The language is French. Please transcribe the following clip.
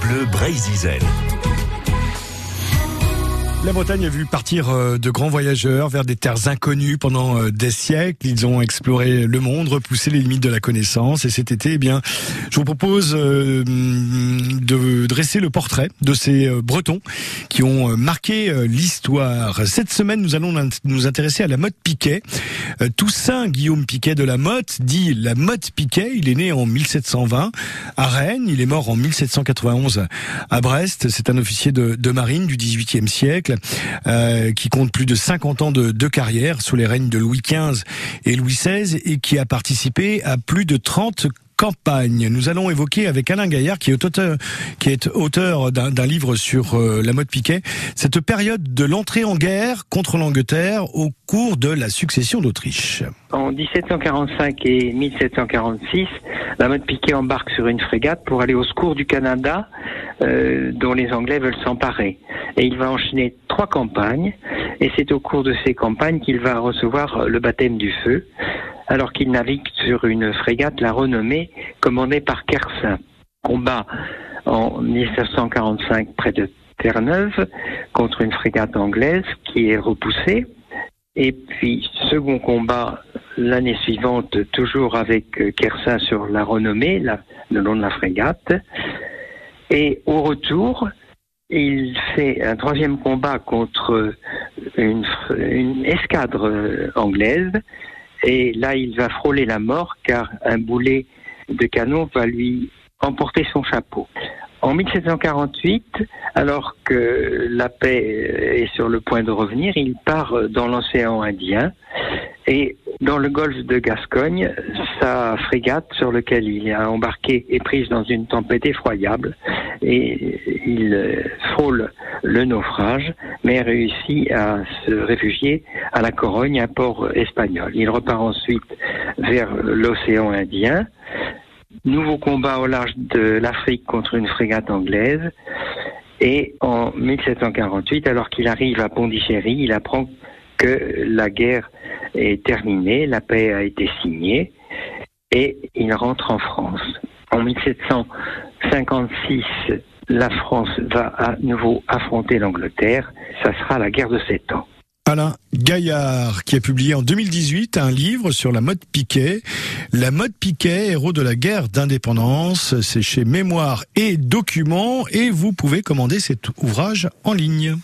Bleu Brésil. La Bretagne a vu partir euh, de grands voyageurs vers des terres inconnues pendant euh, des siècles. Ils ont exploré le monde, repoussé les limites de la connaissance. Et cet été, eh bien, je vous propose euh, de dresser le portrait de ces Bretons qui ont marqué l'histoire. Cette semaine, nous allons nous intéresser à la mode Piquet. Toussaint Guillaume Piquet de la Motte dit la Motte Piquet. Il est né en 1720 à Rennes. Il est mort en 1791 à Brest. C'est un officier de, de marine du XVIIIe siècle. Euh, qui compte plus de 50 ans de, de, carrière sous les règnes de Louis XV et Louis XVI et qui a participé à plus de 30 campagnes. Nous allons évoquer avec Alain Gaillard, qui est auteur, qui est auteur d'un livre sur euh, la mode Piquet, cette période de l'entrée en guerre contre l'Angleterre au cours de la succession d'Autriche. En 1745 et 1746, la mode Piquet embarque sur une frégate pour aller au secours du Canada, euh, dont les Anglais veulent s'emparer et il va enchaîner trois campagnes et c'est au cours de ces campagnes qu'il va recevoir le baptême du feu alors qu'il navigue sur une frégate, la renommée, commandée par Kersin. Combat en 1745 près de Terre-Neuve contre une frégate anglaise qui est repoussée. Et puis, second combat l'année suivante, toujours avec Kersin sur la renommée, le long de la frégate. Et au retour, il fait un troisième combat contre une, escadre anglaise et là il va frôler la mort car un boulet de canon va lui emporter son chapeau. En 1748, alors que la paix est sur le point de revenir, il part dans l'océan Indien et dans le golfe de Gascogne, sa frégate sur laquelle il a embarqué est prise dans une tempête effroyable et il frôle le naufrage, mais réussit à se réfugier à la Corogne, un port espagnol. Il repart ensuite vers l'océan Indien. Nouveau combat au large de l'Afrique contre une frégate anglaise. Et en 1748, alors qu'il arrive à Pondichéry, il apprend que la guerre est terminée, la paix a été signée et il rentre en France. En 1756, la France va à nouveau affronter l'Angleterre. Ça sera la guerre de sept ans. Alain Gaillard, qui a publié en 2018 un livre sur la mode Piquet. La mode Piquet, héros de la guerre d'indépendance. C'est chez Mémoire et Documents et vous pouvez commander cet ouvrage en ligne.